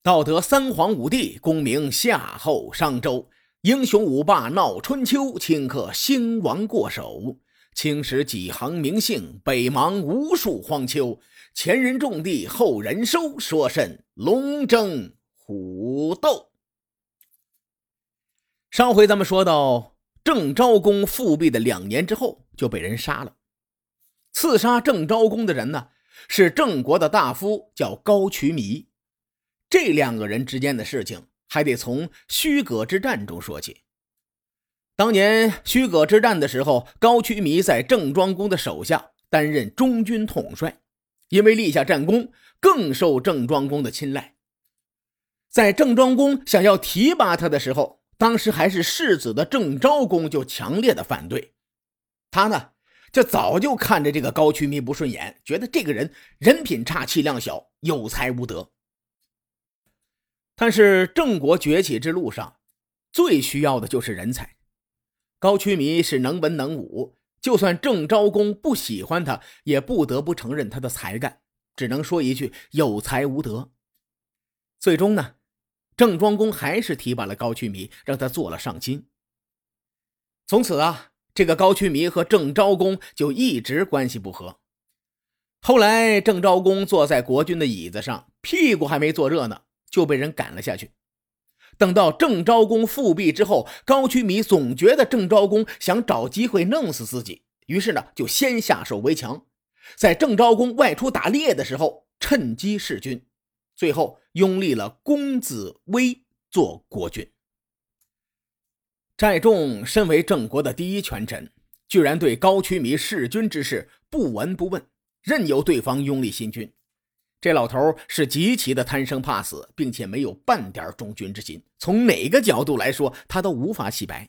道德三皇五帝，功名夏后商周，英雄五霸闹春秋，顷刻兴亡过手。青史几行名姓，北邙无数荒丘。前人种地，后人收，说甚龙争虎斗？上回咱们说到，郑昭公复辟的两年之后，就被人杀了。刺杀郑昭公的人呢，是郑国的大夫，叫高渠弥。这两个人之间的事情，还得从虚葛之战中说起。当年虚葛之战的时候，高渠弥在郑庄公的手下担任中军统帅，因为立下战功，更受郑庄公的青睐。在郑庄公想要提拔他的时候，当时还是世子的郑昭公就强烈的反对。他呢，就早就看着这个高渠弥不顺眼，觉得这个人人品差、气量小、有才无德。但是郑国崛起之路上，最需要的就是人才。高渠弥是能文能武，就算郑昭公不喜欢他，也不得不承认他的才干，只能说一句有才无德。最终呢，郑庄公还是提拔了高渠弥，让他做了上卿。从此啊，这个高渠弥和郑昭公就一直关系不和。后来郑昭公坐在国君的椅子上，屁股还没坐热呢。就被人赶了下去。等到郑昭公复辟之后，高渠弥总觉得郑昭公想找机会弄死自己，于是呢，就先下手为强，在郑昭公外出打猎的时候趁机弑君，最后拥立了公子威做国君。寨众身为郑国的第一权臣，居然对高渠弥弑君之事不闻不问，任由对方拥立新君。这老头是极其的贪生怕死，并且没有半点忠君之心。从哪个角度来说，他都无法洗白。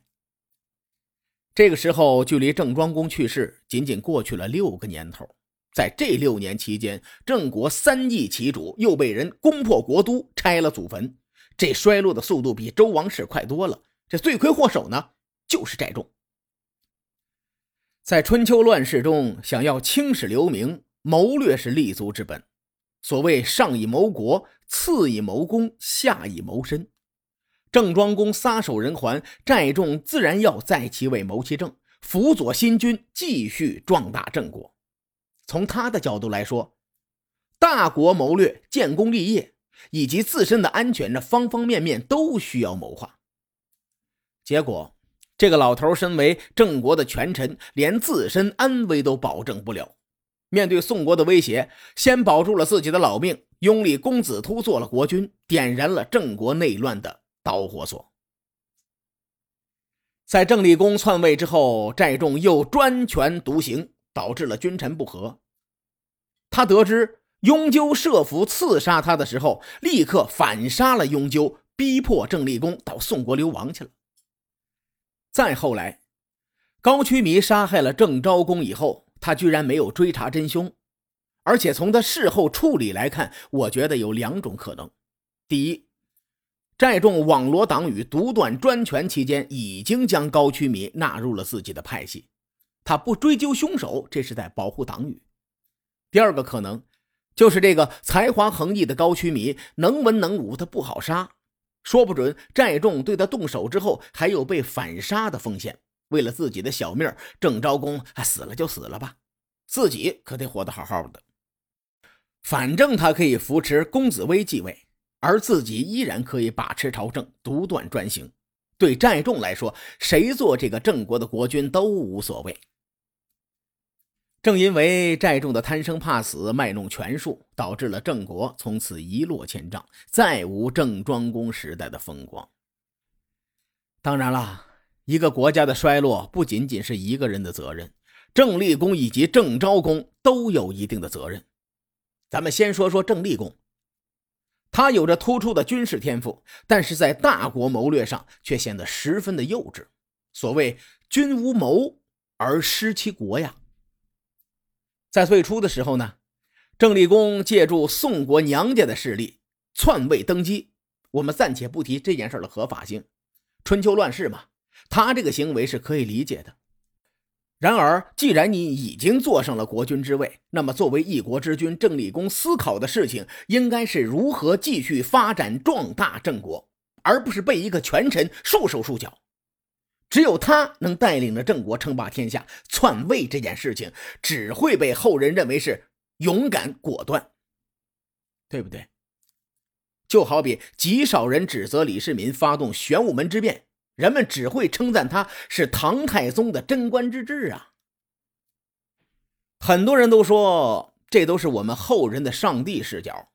这个时候，距离郑庄公去世仅仅过去了六个年头。在这六年期间，郑国三易其主，又被人攻破国都，拆了祖坟，这衰落的速度比周王室快多了。这罪魁祸首呢，就是寨众。在春秋乱世中，想要青史留名，谋略是立足之本。所谓上以谋国，次以谋公，下以谋身。郑庄公撒手人寰，寨众自然要在其位谋其政，辅佐新君继续壮大郑国。从他的角度来说，大国谋略、建功立业以及自身的安全，这方方面面都需要谋划。结果，这个老头身为郑国的权臣，连自身安危都保证不了。面对宋国的威胁，先保住了自己的老命，拥立公子突做了国君，点燃了郑国内乱的导火索。在郑立公篡位之后，寨众又专权独行，导致了君臣不和。他得知雍纠设伏刺杀他的时候，立刻反杀了雍纠，逼迫郑立公到宋国流亡去了。再后来，高渠弥杀害了郑昭公以后。他居然没有追查真凶，而且从他事后处理来看，我觉得有两种可能：第一，寨众网罗党羽、独断专权期间，已经将高渠弥纳入了自己的派系，他不追究凶手，这是在保护党羽；第二个可能，就是这个才华横溢的高渠弥能文能武，他不好杀，说不准寨众对他动手之后，还有被反杀的风险。为了自己的小命，郑昭公死了就死了吧，自己可得活得好好的。反正他可以扶持公子威继位，而自己依然可以把持朝政，独断专行。对寨众来说，谁做这个郑国的国君都无所谓。正因为寨众的贪生怕死、卖弄权术，导致了郑国从此一落千丈，再无郑庄公时代的风光。当然了。一个国家的衰落不仅仅是一个人的责任，郑立公以及郑昭公都有一定的责任。咱们先说说郑立公，他有着突出的军事天赋，但是在大国谋略上却显得十分的幼稚。所谓“君无谋而失其国”呀。在最初的时候呢，郑立公借助宋国娘家的势力篡位登基。我们暂且不提这件事的合法性，春秋乱世嘛。他这个行为是可以理解的，然而，既然你已经坐上了国君之位，那么作为一国之君，郑立功思考的事情应该是如何继续发展壮大郑国，而不是被一个权臣束手束脚。只有他能带领着郑国称霸天下。篡位这件事情只会被后人认为是勇敢果断，对不对？就好比极少人指责李世民发动玄武门之变。人们只会称赞他是唐太宗的贞观之治啊！很多人都说这都是我们后人的上帝视角。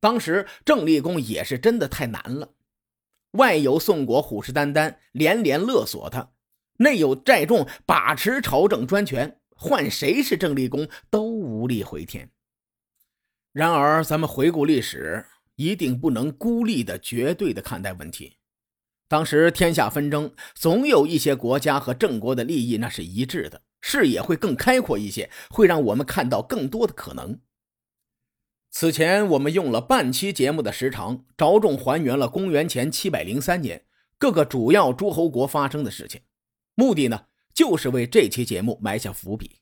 当时郑立功也是真的太难了，外有宋国虎视眈眈，连连勒索他；内有寨众把持朝政专权，换谁是郑立功都无力回天。然而，咱们回顾历史，一定不能孤立的、绝对的看待问题。当时天下纷争，总有一些国家和郑国的利益那是一致的，视野会更开阔一些，会让我们看到更多的可能。此前我们用了半期节目的时长，着重还原了公元前七百零三年各个主要诸侯国发生的事情，目的呢，就是为这期节目埋下伏笔。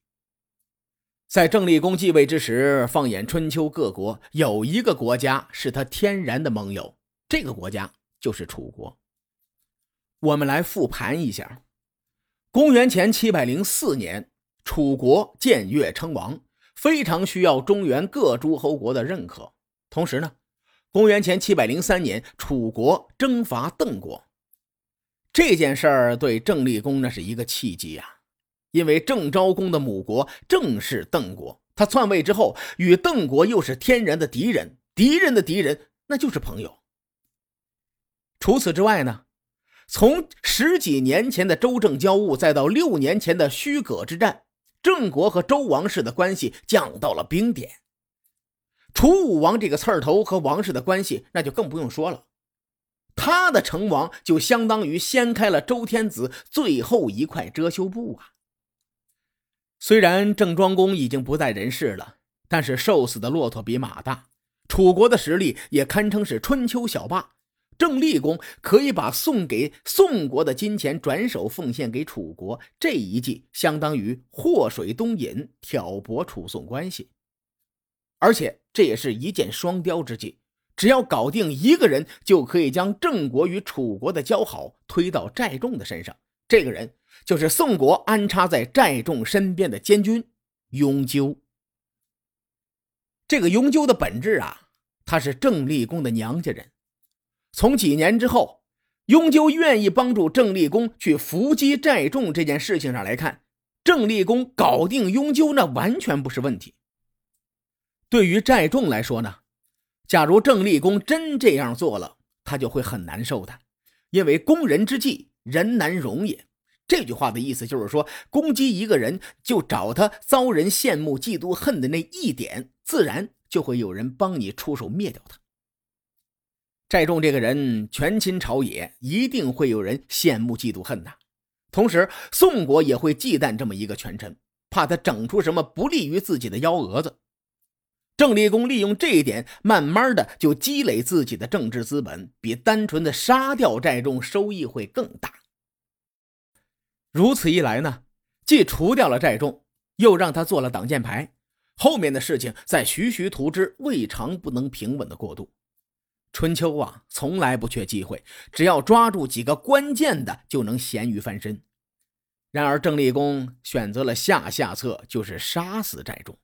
在郑立功继位之时，放眼春秋各国，有一个国家是他天然的盟友，这个国家就是楚国。我们来复盘一下，公元前七百零四年，楚国建越称王，非常需要中原各诸侯国的认可。同时呢，公元前七百零三年，楚国征伐邓国，这件事儿对郑立功那是一个契机呀。因为郑昭公的母国正是邓国，他篡位之后与邓国又是天然的敌人，敌人的敌人那就是朋友。除此之外呢？从十几年前的周郑交恶，再到六年前的虚葛之战，郑国和周王室的关系降到了冰点。楚武王这个刺儿头和王室的关系，那就更不用说了。他的成王就相当于掀开了周天子最后一块遮羞布啊！虽然郑庄公已经不在人世了，但是瘦死的骆驼比马大，楚国的实力也堪称是春秋小霸。郑立功可以把送给宋国的金钱转手奉献给楚国，这一计相当于祸水东引，挑拨楚宋关系。而且这也是一箭双雕之计，只要搞定一个人，就可以将郑国与楚国的交好推到寨众的身上。这个人就是宋国安插在寨众身边的监军雍纠。这个雍纠的本质啊，他是郑立功的娘家人。从几年之后，雍纠愿意帮助郑立功去伏击寨众这件事情上来看，郑立功搞定雍纠那完全不是问题。对于寨众来说呢，假如郑立功真这样做了，他就会很难受的，因为攻人之计，人难容也。这句话的意思就是说，攻击一个人，就找他遭人羡慕、嫉妒、恨的那一点，自然就会有人帮你出手灭掉他。寨众这个人权倾朝野，一定会有人羡慕、嫉妒、恨呐。同时，宋国也会忌惮这么一个权臣，怕他整出什么不利于自己的幺蛾子。郑立功利用这一点，慢慢的就积累自己的政治资本，比单纯的杀掉寨众收益会更大。如此一来呢，既除掉了寨众，又让他做了挡箭牌，后面的事情再徐徐图之，未尝不能平稳的过渡。春秋啊，从来不缺机会，只要抓住几个关键的，就能咸鱼翻身。然而，郑立功选择了下下策，就是杀死寨众。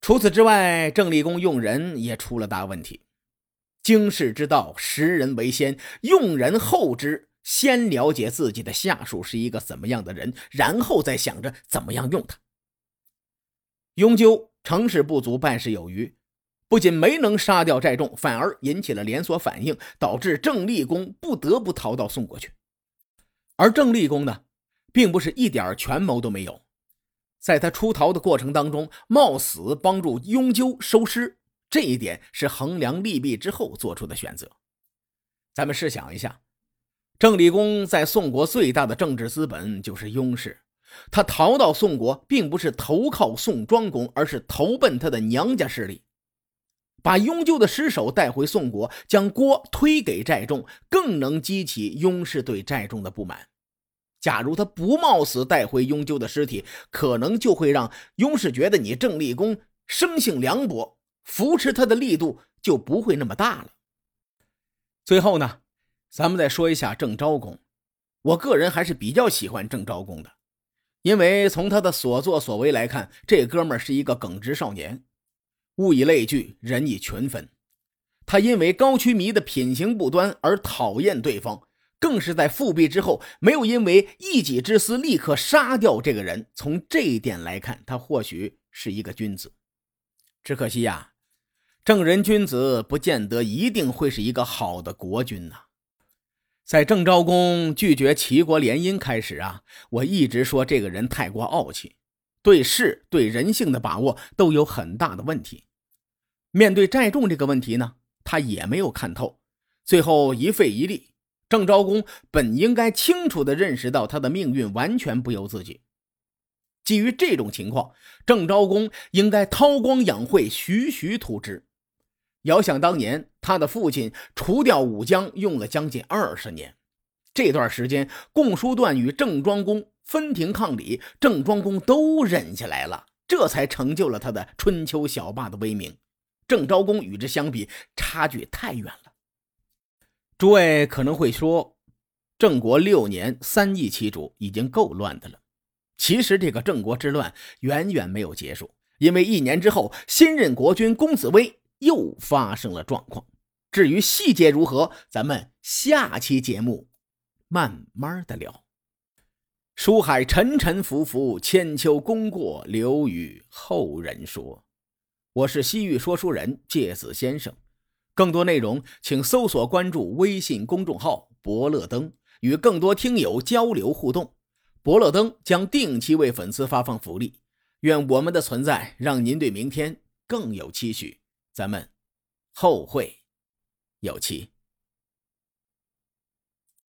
除此之外，郑立功用人也出了大问题。经世之道，识人为先，用人后知，先了解自己的下属是一个怎么样的人，然后再想着怎么样用他。雍纠成事不足，败事有余。不仅没能杀掉寨众，反而引起了连锁反应，导致郑立功不得不逃到宋国去。而郑立功呢，并不是一点权谋都没有，在他出逃的过程当中，冒死帮助雍纠收尸，这一点是衡量利弊之后做出的选择。咱们试想一下，郑立功在宋国最大的政治资本就是雍氏，他逃到宋国，并不是投靠宋庄公，而是投奔他的娘家势力。把雍纠的尸首带回宋国，将锅推给寨众，更能激起雍氏对寨众的不满。假如他不冒死带回雍纠的尸体，可能就会让雍氏觉得你郑立功生性凉薄，扶持他的力度就不会那么大了。最后呢，咱们再说一下郑昭公。我个人还是比较喜欢郑昭公的，因为从他的所作所为来看，这哥们儿是一个耿直少年。物以类聚，人以群分。他因为高渠弥的品行不端而讨厌对方。更是在复辟之后，没有因为一己之私立刻杀掉这个人。从这一点来看，他或许是一个君子。只可惜呀，正人君子不见得一定会是一个好的国君呐。在郑昭公拒绝齐国联姻开始啊，我一直说这个人太过傲气，对事对人性的把握都有很大的问题。面对寨众这个问题呢，他也没有看透，最后一废一立。郑昭公本应该清楚地认识到他的命运完全不由自己。基于这种情况，郑昭公应该韬光养晦，徐徐图之。遥想当年，他的父亲除掉武姜用了将近二十年，这段时间共叔段与郑庄公分庭抗礼，郑庄公都忍下来了，这才成就了他的春秋小霸的威名。郑昭公与之相比，差距太远了。诸位可能会说，郑国六年三易其主已经够乱的了。其实这个郑国之乱远远没有结束，因为一年之后，新任国君公子威又发生了状况。至于细节如何，咱们下期节目慢慢的聊。书海沉沉浮浮，千秋功过留与后人说。我是西域说书人介子先生。更多内容，请搜索关注微信公众号“伯乐灯”，与更多听友交流互动。伯乐灯将定期为粉丝发放福利。愿我们的存在让您对明天更有期许。咱们后会有期。